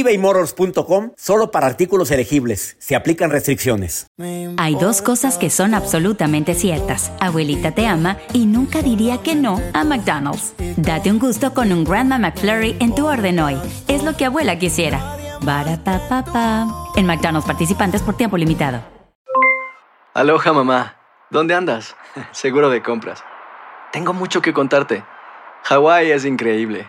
ebaymotors.com solo para artículos elegibles. Se aplican restricciones. Hay dos cosas que son absolutamente ciertas. Abuelita te ama y nunca diría que no a McDonald's. Date un gusto con un Grandma McFlurry en tu orden hoy. Es lo que abuela quisiera. pa En McDonald's participantes por tiempo limitado. Aloha mamá. ¿Dónde andas? Seguro de compras. Tengo mucho que contarte. Hawái es increíble.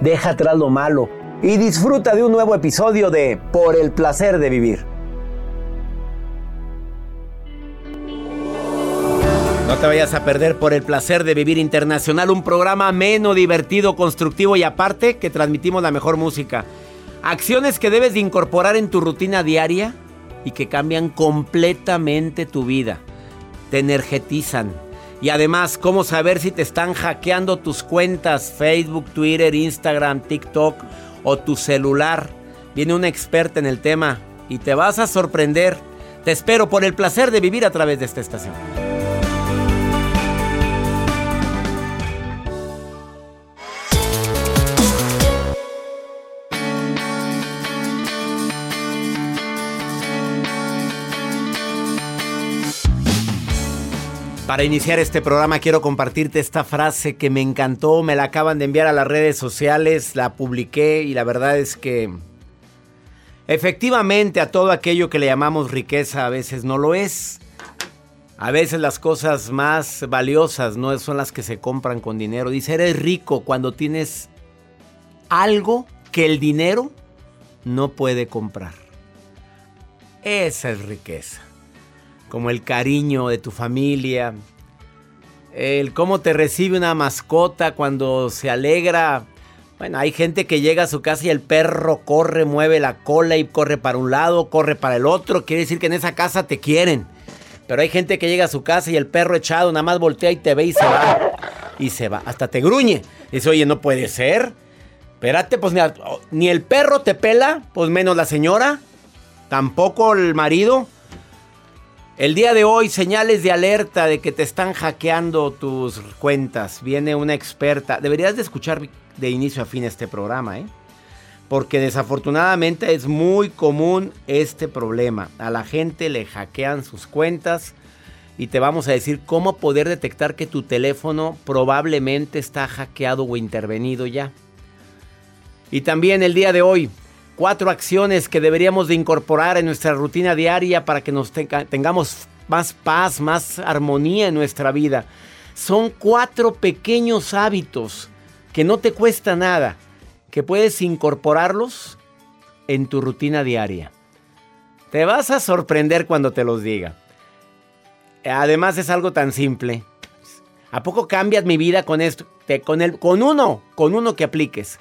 deja atrás lo malo y disfruta de un nuevo episodio de Por el placer de vivir. No te vayas a perder por el placer de vivir internacional, un programa ameno, divertido, constructivo y aparte que transmitimos la mejor música. Acciones que debes de incorporar en tu rutina diaria y que cambian completamente tu vida. Te energetizan y además, ¿cómo saber si te están hackeando tus cuentas Facebook, Twitter, Instagram, TikTok o tu celular? Viene una experta en el tema y te vas a sorprender. Te espero por el placer de vivir a través de esta estación. Para iniciar este programa quiero compartirte esta frase que me encantó, me la acaban de enviar a las redes sociales, la publiqué y la verdad es que efectivamente a todo aquello que le llamamos riqueza a veces no lo es. A veces las cosas más valiosas no son las que se compran con dinero. Dice, eres rico cuando tienes algo que el dinero no puede comprar. Esa es riqueza como el cariño de tu familia, el cómo te recibe una mascota cuando se alegra. Bueno, hay gente que llega a su casa y el perro corre, mueve la cola y corre para un lado, corre para el otro. Quiere decir que en esa casa te quieren. Pero hay gente que llega a su casa y el perro echado nada más voltea y te ve y se va. Y se va. Hasta te gruñe. Dice, oye, no puede ser. Espérate, pues ni el perro te pela, pues menos la señora. Tampoco el marido. El día de hoy, señales de alerta de que te están hackeando tus cuentas. Viene una experta. Deberías de escuchar de inicio a fin este programa, ¿eh? Porque desafortunadamente es muy común este problema. A la gente le hackean sus cuentas y te vamos a decir cómo poder detectar que tu teléfono probablemente está hackeado o intervenido ya. Y también el día de hoy, cuatro acciones que deberíamos de incorporar en nuestra rutina diaria para que nos tengamos más paz, más armonía en nuestra vida. Son cuatro pequeños hábitos que no te cuesta nada, que puedes incorporarlos en tu rutina diaria. Te vas a sorprender cuando te los diga. Además es algo tan simple. ¿A poco cambias mi vida con esto? Con, el, con uno, con uno que apliques.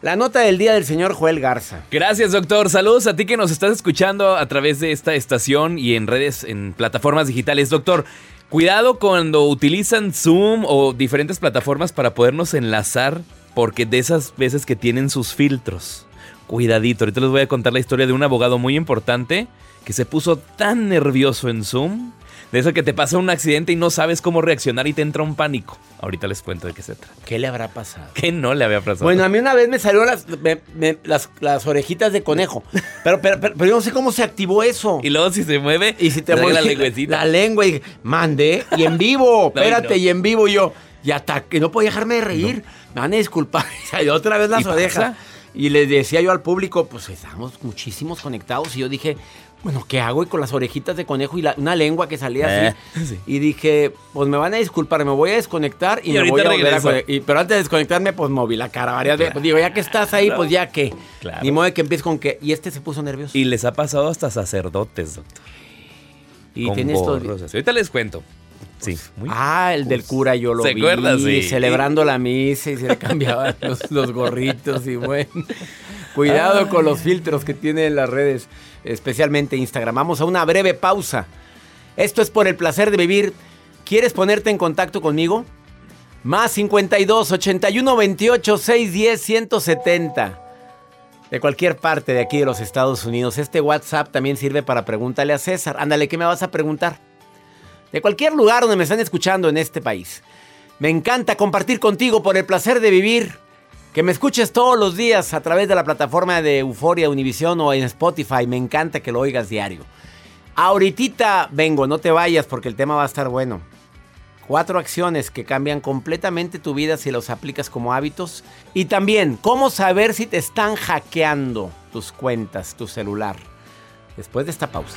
La nota del día del señor Joel Garza. Gracias, doctor. Saludos a ti que nos estás escuchando a través de esta estación y en redes, en plataformas digitales. Doctor, cuidado cuando utilizan Zoom o diferentes plataformas para podernos enlazar, porque de esas veces que tienen sus filtros. Cuidadito, ahorita les voy a contar la historia de un abogado muy importante que se puso tan nervioso en Zoom. De eso que te pasa un accidente y no sabes cómo reaccionar y te entra un pánico. Ahorita les cuento de qué se trata. ¿Qué le habrá pasado? ¿Qué no le había pasado? Bueno, a mí una vez me salieron las, me- me- las, las orejitas de conejo. Pero, pero, pero, pero yo no sé cómo se activó eso. y luego si se mueve, Y si te trae la lengüecita. La lengua y mandé. Y en vivo, No, espérate, no. y en vivo yo. Y hasta que no podía dejarme de reír. Me van a disculpar. Y otra vez las ¿Y pasa? orejas. Y le decía yo al público, pues estamos muchísimos conectados. Y yo dije, bueno, ¿qué hago? Y con las orejitas de conejo y la- una lengua que salía así. Eh, sí. Y dije, pues me van a disculpar, me voy a desconectar y, Y me voy a volver a. Y- Pero antes de desconectarme, pues moví la cara varias veces. Pues digo, ya que estás ahí, pues ya que. Claro. Ni modo de que empieces con que. Y este se puso nervioso. Y les ha pasado hasta sacerdotes, doctor. Y con tienes todo- gorros. Ahorita les cuento. Sí, muy Ah, el del cura yo lo ¿Se vi, acuerda? Sí. celebrando la misa y se le cambiaban los, los gorritos y bueno. Cuidado con los filtros que tienen las redes, especialmente Instagram. Vamos a una breve pausa. Esto es por el placer de vivir. ¿Quieres ponerte en contacto conmigo? Más 52 81 28 610 170. De cualquier parte de aquí de los Estados Unidos. Este WhatsApp también sirve para pregúntale a César. Ándale, ¿qué me vas a preguntar? de cualquier lugar donde me están escuchando en este país. Me encanta compartir contigo por el placer de vivir. Que me escuches todos los días a través de la plataforma de Euforia, Univision o en Spotify. Me encanta que lo oigas diario. Ahorita vengo, no te vayas porque el tema va a estar bueno. Cuatro acciones que cambian completamente tu vida si los aplicas como hábitos. Y también, cómo saber si te están hackeando tus cuentas, tu celular. Después de esta pausa.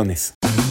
opciones.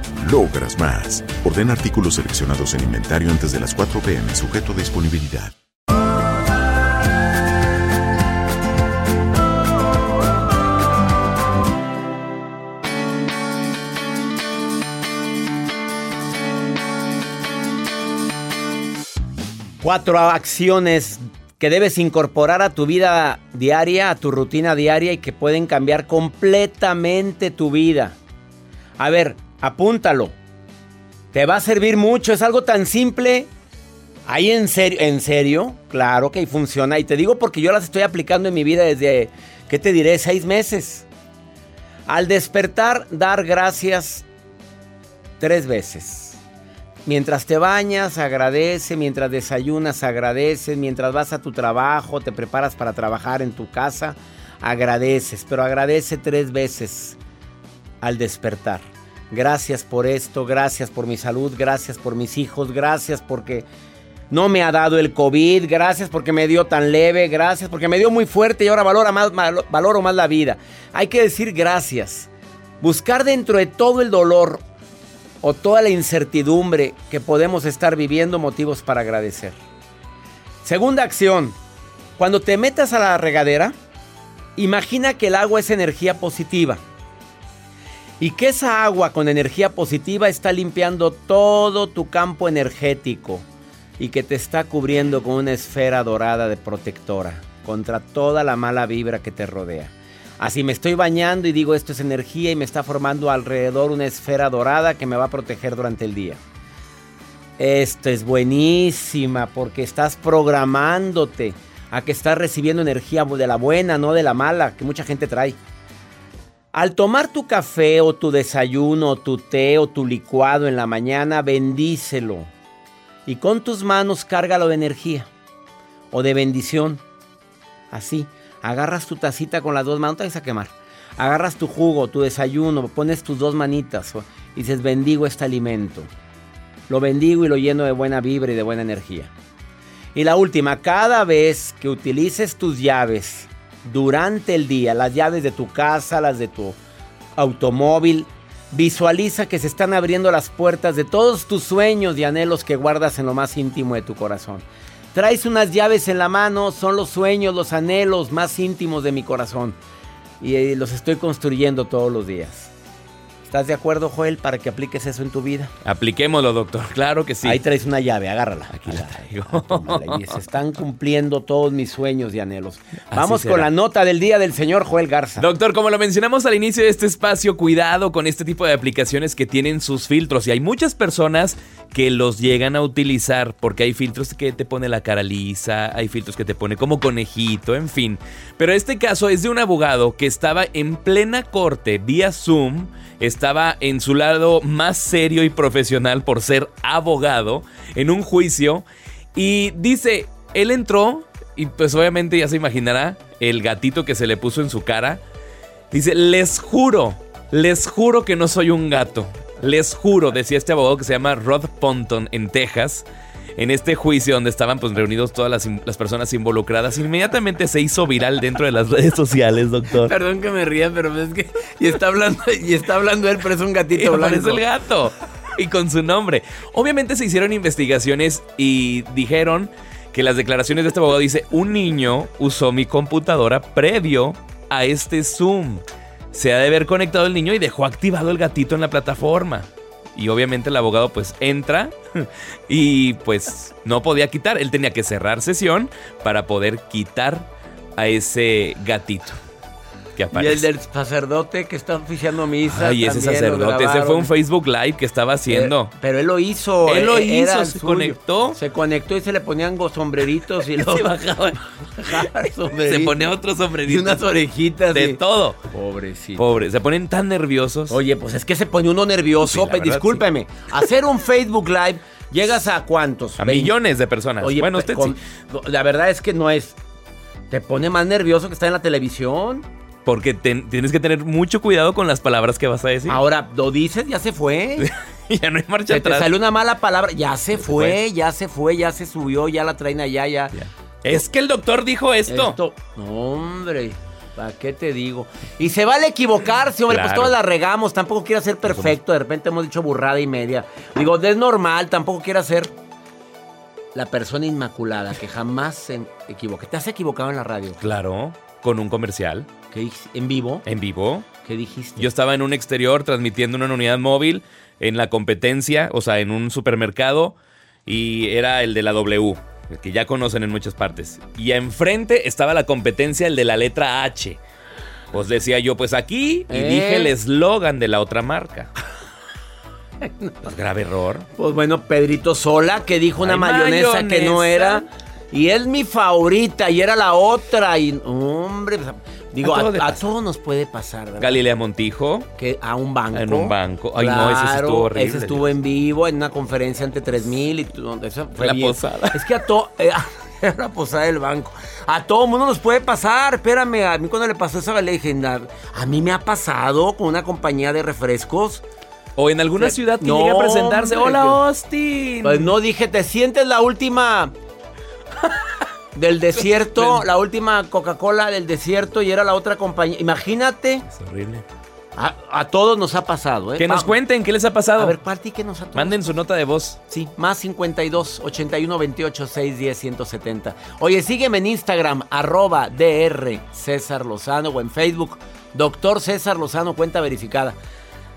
logras más. Ordena artículos seleccionados en inventario antes de las 4 pm, sujeto a disponibilidad. Cuatro acciones que debes incorporar a tu vida diaria, a tu rutina diaria y que pueden cambiar completamente tu vida. A ver, apúntalo. Te va a servir mucho, es algo tan simple. Ahí en serio, en serio, claro que funciona. Y te digo porque yo las estoy aplicando en mi vida desde, ¿qué te diré? Seis meses. Al despertar, dar gracias tres veces. Mientras te bañas, agradece, mientras desayunas, agradece, mientras vas a tu trabajo, te preparas para trabajar en tu casa, agradeces, pero agradece tres veces al despertar. Gracias por esto, gracias por mi salud, gracias por mis hijos, gracias porque no me ha dado el COVID, gracias porque me dio tan leve, gracias porque me dio muy fuerte y ahora valoro más, la vida. Hay que decir gracias. Buscar dentro de todo el dolor o toda la incertidumbre que podemos estar viviendo motivos para agradecer. Segunda acción, cuando te metas a la regadera, imagina que el agua es energía positiva y que esa agua con energía positiva está limpiando todo tu campo energético y que te está cubriendo con una esfera dorada de protectora contra toda la mala vibra que te rodea. Así me estoy bañando y digo esto es energía y me está formando alrededor una esfera dorada que me va a proteger durante el día. Esto es buenísima porque estás programándote a que estás recibiendo energía de la buena, no de la mala, que mucha gente trae. Al tomar tu café o tu desayuno o tu té o tu licuado en la mañana, bendícelo. Y con tus manos cárgalo de energía o de bendición. Así agarras tu tacita con las dos manos, no te vas a quemar. Agarras tu jugo, tu desayuno, pones tus dos manitas y dices, bendigo este alimento. Lo bendigo y lo lleno de buena vibra y de buena energía. Y la última, cada vez que utilices tus llaves durante el día, las llaves de tu casa, las de tu automóvil, visualiza que se están abriendo las puertas de todos tus sueños y anhelos que guardas en lo más íntimo de tu corazón. Traes unas llaves en la mano, son los sueños, los anhelos más íntimos de mi corazón. Y eh, los estoy construyendo todos los días. ¿Estás de acuerdo, Joel, para que apliques eso en tu vida? Apliquémoslo, doctor. Claro que sí. Ahí traes una llave, agárrala. Aquí la traigo. y se están cumpliendo todos mis sueños y anhelos. Vamos con la nota del día del señor Joel Garza. Doctor, como lo mencionamos al inicio de este espacio, cuidado con este tipo de aplicaciones que tienen sus filtros. Y hay muchas personas que los llegan a utilizar porque hay filtros que te pone la cara lisa, hay filtros que te pone como conejito, en fin. Pero este caso es de un abogado que estaba en plena corte vía Zoom estaba en su lado más serio y profesional por ser abogado en un juicio y dice, él entró y pues obviamente ya se imaginará el gatito que se le puso en su cara. Dice, les juro, les juro que no soy un gato. Les juro, decía este abogado que se llama Rod Ponton en Texas en este juicio donde estaban pues reunidos todas las, personas involucradas, inmediatamente se hizo viral dentro de las redes sociales, doctor. Perdón que me ría, pero es que y está hablando y está hablando él, pero es un gatito blanco. Es el gato y con su nombre. Obviamente se hicieron investigaciones y dijeron que las declaraciones de este abogado dice, "Un niño usó mi computadora previo a este Zoom. Se ha de haber conectado el niño y dejó activado el gatito en la plataforma." Y obviamente el abogado pues entra y pues no podía quitar. Él tenía que cerrar sesión para poder quitar a ese gatito. Y el del sacerdote que está oficiando misa. Ay, ese sacerdote. Ese fue un Facebook Live que estaba haciendo. Eh, pero, él lo hizo. Él lo eh, hizo, se conectó. Se conectó y se le ponían sombreritos y lo se bajaba. se ponía otros sombreritos. Y unas orejitas. De todo. Pobrecito. Pobre. Se ponen tan nerviosos. Oye, pues es que se pone uno nervioso. discúlpeme. Hacer un Facebook Live. ¿Llegas a cuántos? A millones de personas. Oye, bueno, usted sí. La verdad es que no es. Te pone más nervioso que estar en la televisión. Porque tienes que tener mucho cuidado con las palabras que vas a decir. Ahora, lo dices, ya se fue. ya no hay marcha atrás. Te salió una mala palabra, ya se, fue, ya se fue, ya se subió, ya la traen allá, ya. Es que el doctor dijo esto. No, hombre. ¿Para qué te digo? Y se vale equivocarse, hombre, pues todas la regamos. Tampoco quiero ser perfecto. De repente hemos dicho burrada y media. Digo, es normal, tampoco quiero ser la persona inmaculada que jamás se equivoque. ¿Te has equivocado en la radio? Claro, con un comercial. ¿En vivo? En vivo. ¿Qué dijiste? Yo estaba en un exterior transmitiendo una unidad móvil en la competencia, o sea, en un supermercado, y era el de la W, que ya conocen en muchas partes. Y enfrente estaba la competencia, el de la letra H. Pues decía yo, pues aquí, y dije el ¿Eh? eslogan de la otra marca. Pues grave error. Pues bueno, Pedrito Sola, que dijo una mayonesa, que no era. Y es mi favorita, y era la otra. Y, hombre, pues, Digo, A a, todos nos puede pasar, ¿verdad? Galilea Montijo. Que a un banco. En un banco. Ay, no, ese Claro, estuvo horrible. Ese estuvo en vivo en una conferencia ante 3000 y tu- eso fue La bien. posada. Es que a todo. Era la posada del banco. A todo mundo nos puede pasar. Espérame, a mí cuando le pasó eso le dije, "Na- a mí me ha pasado con una compañía de refrescos. O en alguna ciudad que No, llegue a presentarse. hombre, Hola, Austin. Pues no dije, te sientes la última del desierto, la última Coca-Cola del desierto y era la otra compañía. Imagínate, Es horrible. a, a todos nos ha pasado, ¿eh? Que nos cuenten qué les ha pasado. A ver, Pati, ¿qué nos ha Manden su nota de voz. Sí, más 52 81 28 610 170. Oye, sígueme en Instagram, arroba DR César Lozano o en Facebook, Doctor César Lozano, cuenta verificada.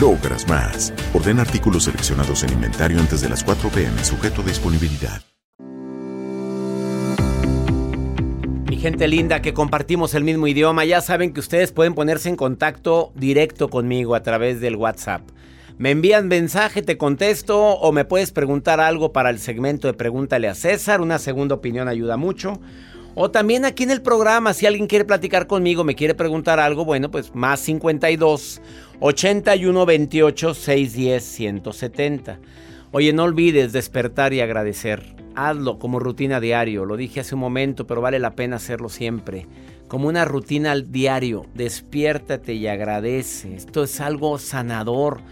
logras más. Ordena artículos seleccionados en inventario antes de las 4 pm, sujeto a disponibilidad. Mi gente linda que compartimos el mismo idioma, ya saben que ustedes pueden ponerse en contacto directo conmigo a través del WhatsApp. Me envían mensaje, te contesto o me puedes preguntar algo para el segmento de Pregúntale a César. Una segunda opinión ayuda mucho. O también aquí en el programa, si alguien quiere platicar conmigo, me quiere preguntar algo, bueno, pues más 52 81 28 610 170. Oye, no olvides despertar y agradecer. Hazlo como rutina diario. Lo dije hace un momento, pero vale la pena hacerlo siempre. Como una rutina al diario. Despiértate y agradece. Esto es algo sanador.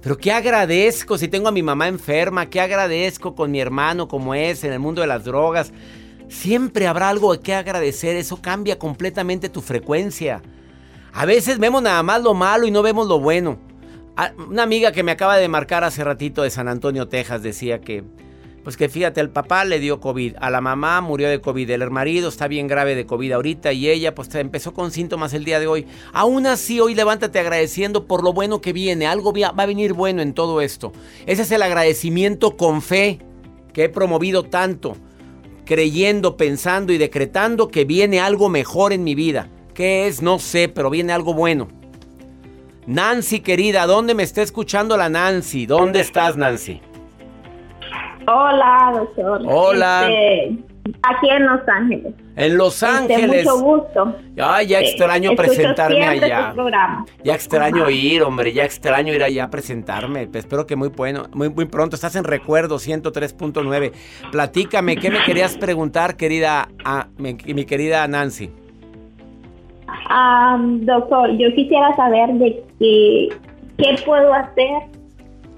Pero ¿qué agradezco si tengo a mi mamá enferma? ¿Qué agradezco con mi hermano como es en el mundo de las drogas? Siempre habrá algo qué agradecer. Eso cambia completamente tu frecuencia. A veces vemos nada más lo malo y no vemos lo bueno. Ah, Una amiga que me acaba de marcar hace ratito de San Antonio, Texas, decía que, pues que fíjate, el papá le dio COVID, a la mamá murió de COVID, el marido está bien grave de COVID ahorita y ella pues empezó con síntomas el día de hoy. Aún así, hoy levántate agradeciendo por lo bueno que viene, algo va a venir bueno en todo esto. Ese es el agradecimiento con fe que he promovido tanto, creyendo, pensando y decretando que viene algo mejor en mi vida. ¿Qué es? No sé, pero viene algo bueno. Nancy, querida, ¿dónde me está escuchando la Nancy? ¿Dónde estás, Nancy? Hola, doctor. Hola. Este, aquí en Los Ángeles. En Los Este, Ángeles. mucho gusto. Ay, ya Este, extraño escucho presentarme allá. Ya extraño Ajá. ir, hombre, ya extraño ir allá a presentarme. Pues espero que muy bueno, muy, muy pronto. Estás en Recuerdo 103.9. Platícame, ¿qué me querías preguntar, querida, mi, mi querida Nancy? Doctor, yo quisiera saber de qué, qué puedo hacer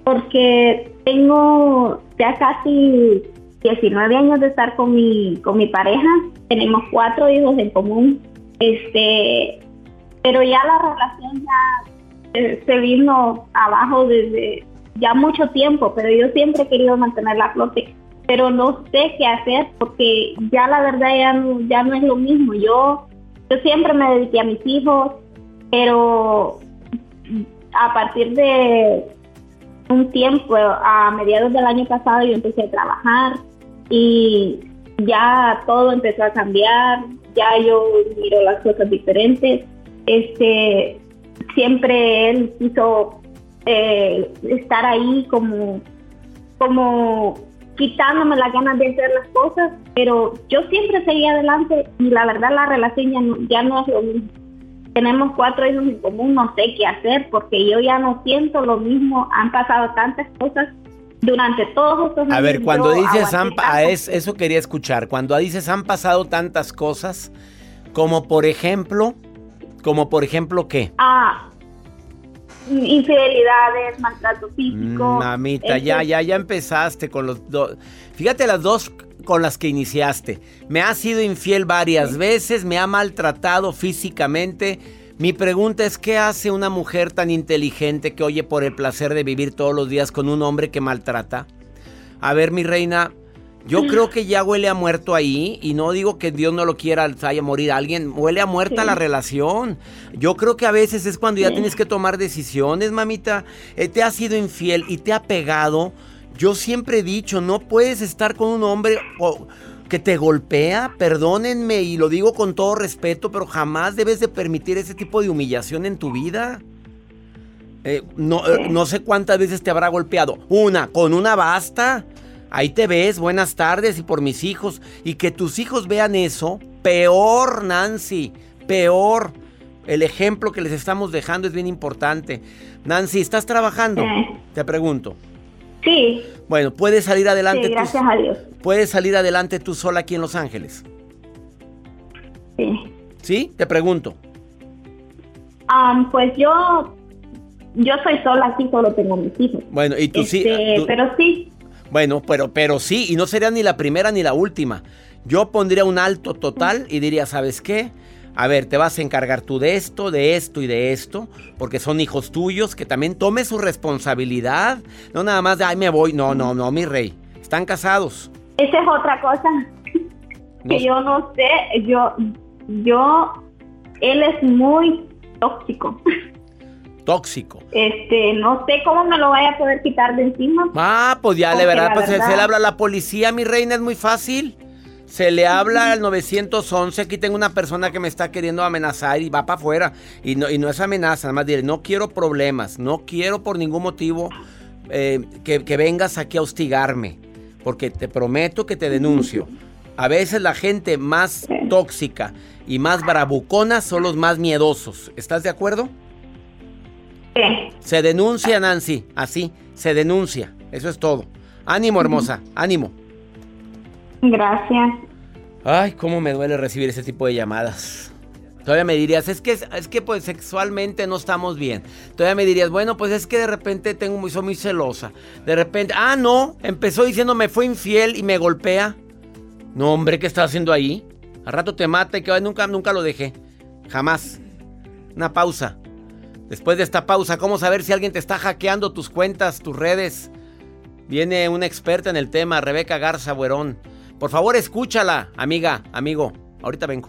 porque tengo ya casi 19 años de estar con mi con mi pareja. Tenemos cuatro hijos en común. Este, pero ya la relación ya eh, se vino abajo desde ya mucho tiempo, pero yo siempre he querido mantener la flote, pero no sé qué hacer porque ya la verdad ya no, ya no es lo mismo. Yo, yo siempre me dediqué a mis hijos, pero a partir de un tiempo, a mediados del año pasado yo empecé a trabajar y ya todo empezó a cambiar, ya yo miro las cosas diferentes. Este, siempre él quiso eh, estar ahí como, como quitándome las ganas de hacer las cosas, pero yo siempre seguía adelante y la verdad la relación ya no, ya no es lo mismo. Tenemos cuatro hijos en común, no sé qué hacer porque yo ya no siento lo mismo, han pasado tantas cosas durante todos estos años. A ver, cuando dices, han, a es, eso quería escuchar, cuando dices han pasado tantas cosas, como por ejemplo, como por ejemplo qué? Ah, infidelidades, maltrato físico. Mm, mamita, ya, ya, ya empezaste con los dos. Fíjate las dos con las que iniciaste. Me ha sido infiel varias veces, me ha maltratado físicamente. Mi pregunta es, ¿qué hace una mujer tan inteligente que oye por el placer de vivir todos los días con un hombre que maltrata? A ver, mi reina, yo creo que ya huele a muerto ahí y no digo que Dios no lo quiera, haya morir alguien, huele a muerta la relación. Yo creo que a veces es cuando ya tienes que tomar decisiones, mamita. Eh, te ha sido infiel y te ha pegado. Yo siempre he dicho, no puedes estar con un hombre que te golpea, perdónenme y lo digo con todo respeto, pero jamás debes de permitir ese tipo de humillación en tu vida. Eh, no, eh, no sé cuántas veces te habrá golpeado. Una, con una basta. Ahí te ves, buenas tardes y por mis hijos. Y que tus hijos vean eso, peor, Nancy, peor. El ejemplo que les estamos dejando es bien importante. Nancy, ¿estás trabajando? Te pregunto. Sí. Bueno, ¿puedes salir adelante? Sí, gracias a Dios. ¿Puedes salir adelante tú sola aquí en Los Ángeles? Sí. ¿Sí? Te pregunto. pues yo, yo soy sola aquí, solo tengo mis hijos. Bueno, y tú sí. Este, pero sí, bueno, pero, pero sí, y no sería ni la primera ni la última. Yo pondría un alto total y diría, ¿sabes qué? A ver, te vas a encargar tú de esto, de esto y de esto, porque son hijos tuyos, que también tome su responsabilidad. No nada más de, ay, me voy. No, no, no, mi rey. Están casados. Esa es otra cosa que yo no sé. Yo, yo, él es muy tóxico. Tóxico. Este, no sé cómo me lo vaya a poder quitar de encima. Ah, pues ya le verá, pues se, le habla a la policía, mi reina, es muy fácil. Se le habla al 911, aquí tengo una persona que me está queriendo amenazar y va para afuera. Y no, y no es amenaza, nada más diré, no quiero problemas, no quiero por ningún motivo eh, que, que vengas aquí a hostigarme, porque te prometo que te denuncio. A veces la gente más tóxica y más bravucona son los más miedosos. ¿Estás de acuerdo? Se denuncia, Nancy. Así, se denuncia. Eso es todo. Ánimo, hermosa. Ánimo. Gracias. Ay, cómo me duele recibir ese tipo de llamadas. Todavía me dirías, es que, es que pues sexualmente no estamos bien. Todavía me dirías, bueno, pues es que de repente tengo muy, soy muy celosa. De repente, ah, no, empezó diciendo me fue infiel y me golpea. No, hombre, ¿qué estás haciendo ahí? Al rato te mata y que nunca, nunca lo dejé. Jamás. Una pausa. Después de esta pausa, ¿cómo saber si alguien te está hackeando tus cuentas, tus redes? Viene una experta en el tema, Rebeca Garza Buerón. Por favor, escúchala, amiga, amigo. Ahorita vengo.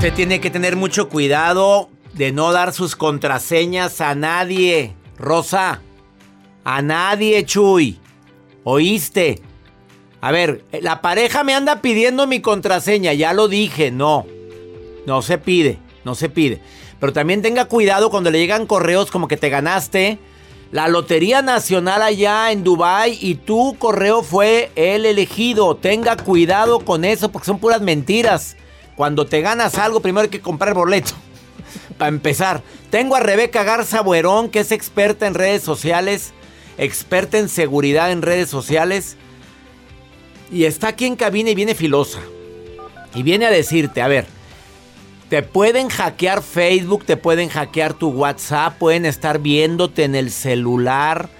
Usted tiene que tener mucho cuidado de no dar sus contraseñas a nadie. Rosa, a nadie, Chuy. ¿Oíste? A ver, la pareja me anda pidiendo mi contraseña, ya lo dije, no. No se pide, no se pide. Pero también tenga cuidado cuando le llegan correos como que te ganaste la Lotería Nacional allá en Dubai y tu correo fue el elegido. Tenga cuidado con eso porque son puras mentiras. Cuando te ganas algo, primero hay que comprar boleto. Para empezar, tengo a Rebeca Garza Buerón, que es experta en redes sociales, experta en seguridad en redes sociales. Y está aquí en cabina y viene filosa. Y viene a decirte, a ver, te pueden hackear Facebook, te pueden hackear tu WhatsApp, pueden estar viéndote en el celular.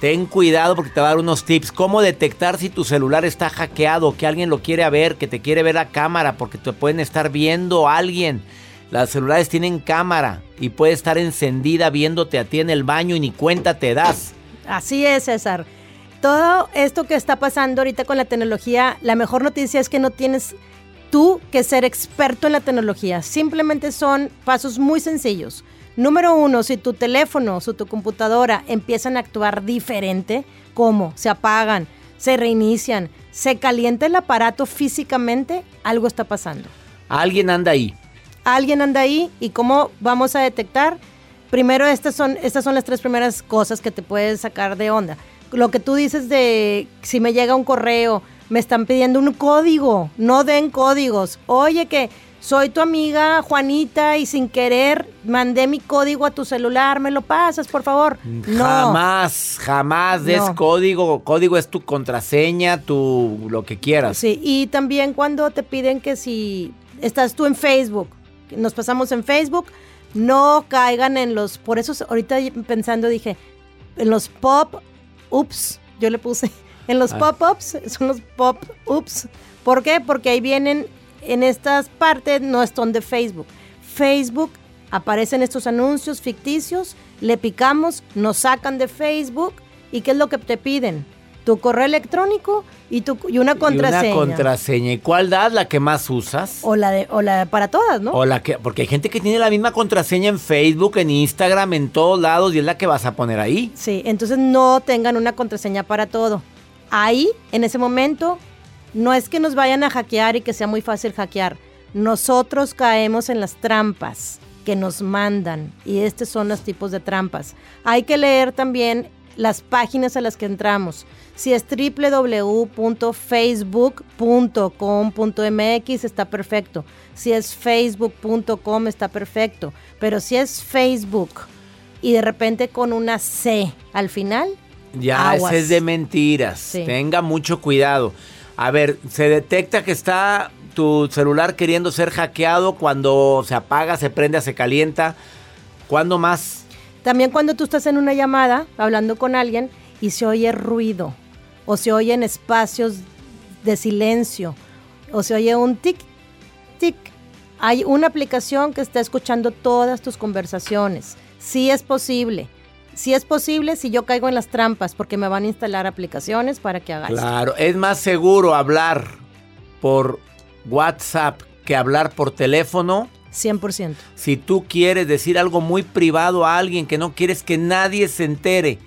Ten cuidado porque te va a dar unos tips. Cómo detectar si tu celular está hackeado, que alguien lo quiere ver, que te quiere ver a cámara, porque te pueden estar viendo a alguien. Las celulares tienen cámara y puede estar encendida viéndote a ti en el baño y ni cuenta te das. Así es, César. Todo esto que está pasando ahorita con la tecnología, la mejor noticia es que no tienes tú que ser experto en la tecnología. Simplemente son pasos muy sencillos. Número uno, si tu teléfono o tu computadora empiezan a actuar diferente, ¿cómo? Se apagan, se reinician, se calienta el aparato físicamente, algo está pasando. Alguien anda ahí. Alguien anda ahí y cómo vamos a detectar. Primero, estas son, estas son las tres primeras cosas que te puedes sacar de onda. Lo que tú dices de si me llega un correo, me están pidiendo un código, no den códigos. Oye, que soy tu amiga Juanita y sin querer mandé mi código a tu celular, ¿me lo pasas, por favor? No. Jamás, jamás des código. Código es tu contraseña, tu lo que quieras. Sí, y también cuando te piden que si estás tú en Facebook, nos pasamos en Facebook, no caigan en los, por eso ahorita pensando dije, en los pop-ups, yo le puse, en los ah. pop-ups, son los pop-ups. ¿Por qué? Porque ahí vienen en estas partes no son de Facebook. Facebook aparecen estos anuncios ficticios, le picamos, nos sacan de Facebook y ¿qué es lo que te piden? Tu correo electrónico y, tu, y una contraseña. Y una contraseña. ¿Y cuál das? ¿La que más usas? O la, de, o la para todas, ¿no? O la que, porque hay gente que tiene la misma contraseña en Facebook, en Instagram, en todos lados y es la que vas a poner ahí. Sí, entonces no tengan una contraseña para todo. Ahí, en ese momento, no es que nos vayan a hackear y que sea muy fácil hackear. Nosotros caemos en las trampas que nos mandan y estos son los tipos de trampas. Hay que leer también las páginas a las que entramos. Si es www.facebook.com.mx está perfecto. Si es facebook.com está perfecto. Pero si es Facebook y de repente con una C al final. Ya, ese es de mentiras. Tenga mucho cuidado. A ver, se detecta que está tu celular queriendo ser hackeado cuando se apaga, se prende, se calienta. ¿Cuándo más? También cuando tú estás en una llamada hablando con alguien y se oye ruido o se oyen espacios de silencio o se oye un tic, tic. Hay una aplicación que está escuchando todas tus conversaciones. Sí es posible si es posible, si yo caigo en las trampas, porque me van a instalar aplicaciones para que hagas. Claro, es más seguro hablar por WhatsApp que hablar por teléfono. 100%. Si tú quieres decir algo muy privado a alguien que no quieres que nadie se entere,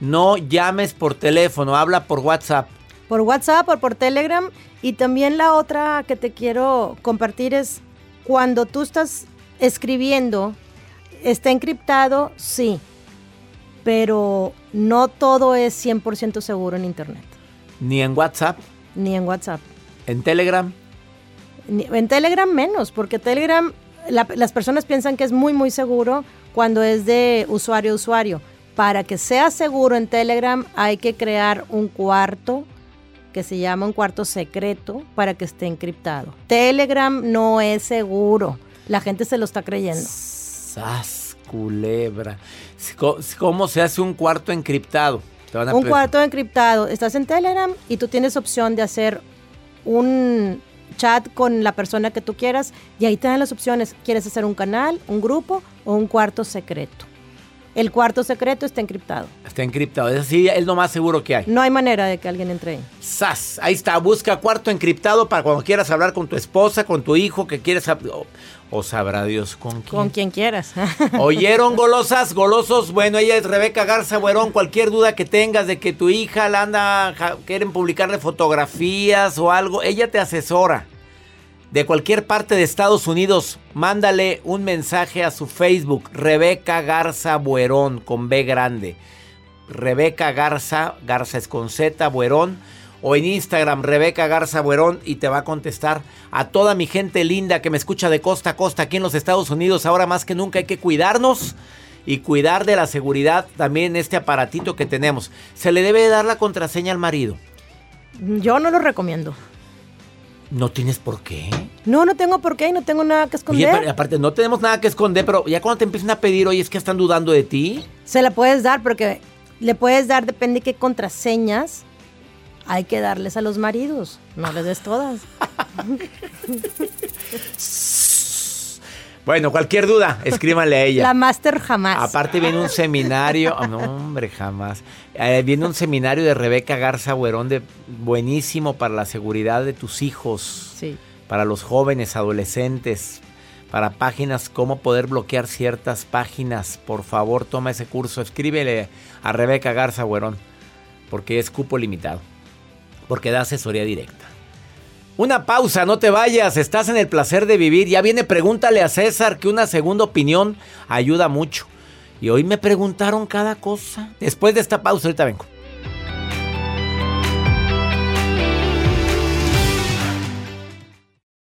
no llames por teléfono, habla por WhatsApp. Por WhatsApp o por Telegram. Y también la otra que te quiero compartir es cuando tú estás escribiendo, está encriptado, sí, pero no todo es 100% seguro en Internet. Ni en WhatsApp, Ni en WhatsApp. en Telegram. Ni- En Telegram menos, porque Telegram la- las personas piensan que es muy muy seguro cuando es de usuario a usuario. Para que sea seguro en Telegram hay que crear un cuarto que se llama un cuarto secreto para que esté encriptado. Telegram no es seguro. La gente se lo está creyendo. Sas, culebra. ¿Cómo se hace un cuarto encriptado? Te van a Un cuarto encriptado. Estás en Telegram y tú tienes opción de hacer un chat con la persona que tú quieras y ahí te dan las opciones. ¿Quieres hacer un canal, un grupo o un cuarto secreto? El cuarto secreto está encriptado. Está encriptado. Es así, es lo más seguro que hay. No hay manera de que alguien entre ahí. ¡Sas! Ahí está, busca cuarto encriptado para cuando quieras hablar con tu esposa, con tu hijo, que quieres... O, o sabrá Dios con quién. Con quien quieras. ¿Oyeron golosas, golosos? Bueno, ella es Rebeca Garza Buerón. Cualquier duda que tengas de que tu hija la anda, quieren publicarle fotografías o algo, ella te asesora. De cualquier parte de Estados Unidos, mándale un mensaje a su Facebook, Rebeca Garza Buerón, con B grande. Rebeca Garza, Garza es con Z, Buerón. O en Instagram, Rebeca Garza Buerón, y te va a contestar a toda mi gente linda que me escucha de costa a costa aquí en los Estados Unidos. Ahora más que nunca hay que cuidarnos y cuidar de la seguridad también este aparatito que tenemos. Se le debe dar la contraseña al marido. Yo no lo recomiendo. No tienes por qué. No, no tengo por qué y no tengo nada que esconder. apar- aparte, no tenemos nada que esconder, pero ya cuando te empiezan a pedir, oye, es que están dudando de ti. Se la puedes dar porque le puedes dar, depende de qué contraseñas hay que darles a los maridos. No les des todas. Bueno, cualquier duda, escríbanle a ella. La máster jamás. Aparte viene un seminario, oh, no hombre, jamás. Eh, viene un seminario de Rebeca Garza Buerón de buenísimo para la seguridad de tus hijos, Sí. para los jóvenes, adolescentes, para páginas, cómo poder bloquear ciertas páginas. Por favor, toma ese curso, escríbele a Rebeca Garza Buerón, porque es cupo limitado, porque da asesoría directa. Una pausa, no te vayas, estás en el placer de vivir. Ya viene, pregúntale a César que una segunda opinión ayuda mucho. Y hoy me preguntaron cada cosa. Después de esta pausa, ahorita vengo.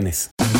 Producciones.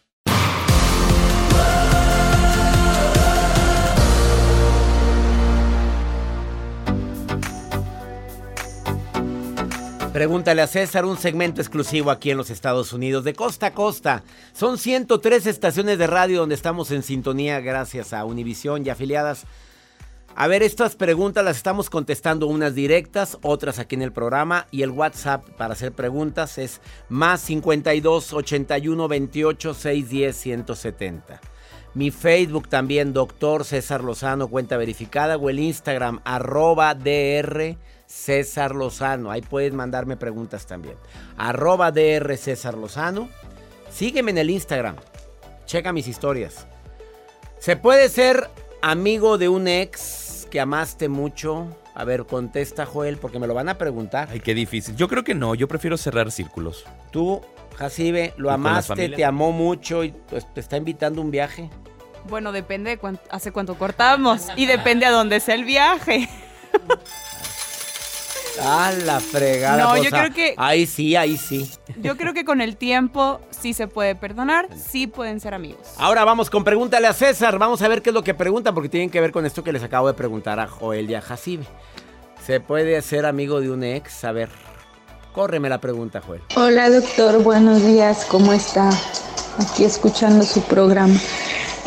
Pregúntale a César, un segmento exclusivo aquí en los Estados Unidos, de costa a costa. Son 103 estaciones de radio donde estamos en sintonía gracias a Univisión y afiliadas. A ver, estas preguntas las estamos contestando unas directas, otras aquí en el programa y el WhatsApp para hacer preguntas es más 52 81 28 610 170. Mi Facebook también, doctor César Lozano, cuenta verificada, o el Instagram, arroba DR César Lozano. Ahí puedes mandarme preguntas también. Arroba DR César Lozano. Sígueme en el Instagram. Checa mis historias. ¿Se puede ser amigo de un ex que amaste mucho? A ver, contesta Joel, porque me lo van a preguntar. Ay, qué difícil. Yo creo que no, yo prefiero cerrar círculos. Tú, Jacibe, lo ¿Y con la amaste, te amó mucho y pues, te está invitando a un viaje. Bueno, depende de cuán- hace cuánto cortamos y depende a dónde sea el viaje. Ah, la fregada. No, yo creo que- Ahí sí, ahí sí. Yo creo que con el tiempo sí se puede perdonar, sí pueden ser amigos. Ahora vamos con Pregúntale a César. Vamos a ver qué es lo que preguntan, porque tienen que ver con esto que les acabo de preguntar a Joel y a Jacibe. ¿Se puede ser amigo de un ex? A ver, córreme la pregunta, Joel. Hola doctor, buenos días, ¿cómo está? Aquí escuchando su programa.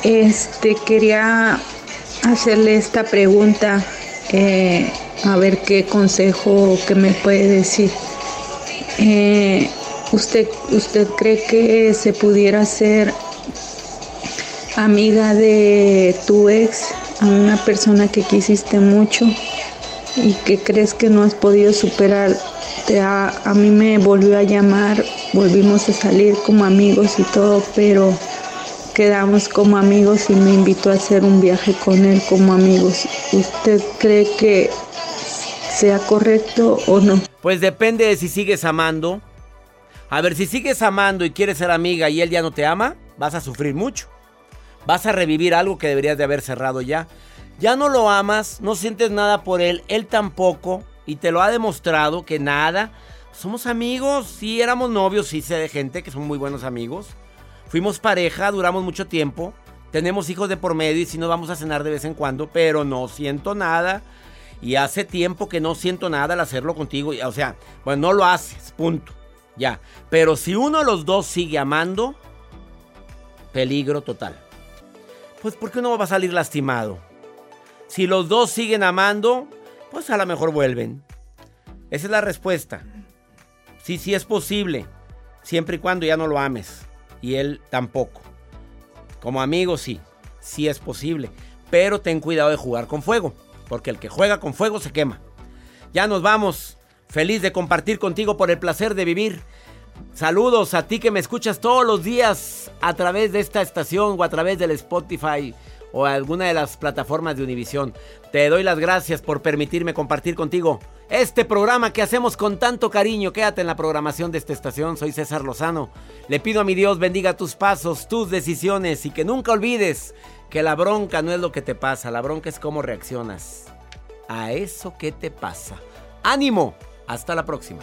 Este quería hacerle esta pregunta, eh, a ver qué consejo que me puede decir. Eh, ¿usted, ¿Usted cree que se pudiera ser amiga de tu ex, a una persona que quisiste mucho y que crees que no has podido superar? Te a mí me volvió a llamar, volvimos a salir como amigos y todo, pero quedamos como amigos y me invitó a hacer un viaje con él como amigos. ¿Usted cree que sea correcto o no? Pues depende de si sigues amando. A ver, si sigues amando y quieres ser amiga y él ya no te ama, vas a sufrir mucho. Vas a revivir algo que deberías de haber cerrado ya. Ya no lo amas, no sientes nada por él, él tampoco, y te lo ha demostrado que nada. Somos amigos, sí éramos novios, sí sé de gente que son muy buenos amigos. Fuimos pareja, duramos mucho tiempo. Tenemos hijos de por medio y sí nos vamos a cenar de vez en cuando, pero no siento nada. Y hace tiempo que no siento nada al hacerlo contigo. O sea, bueno, no lo haces, punto. Ya. Pero si uno de los dos sigue amando, peligro total. Pues porque uno va a salir lastimado. Si los dos siguen amando, pues a lo mejor vuelven. Esa es la respuesta. Sí, sí es posible. Siempre y cuando ya no lo ames. Y él tampoco. Como amigo, sí. Sí es posible. Pero ten cuidado de jugar con fuego. Porque el que juega con fuego se quema. Ya nos vamos. Feliz de compartir contigo por el placer de vivir. Saludos a ti que me escuchas todos los días a través de esta estación o a través del Spotify o alguna de las plataformas de Univisión. Te doy las gracias por permitirme compartir contigo este programa que hacemos con tanto cariño. Quédate en la programación de esta estación. Soy César Lozano. Le pido a mi Dios bendiga tus pasos, tus decisiones y que nunca olvides que la bronca no es lo que te pasa, la bronca es cómo reaccionas a eso que te pasa. ánimo. Hasta la próxima.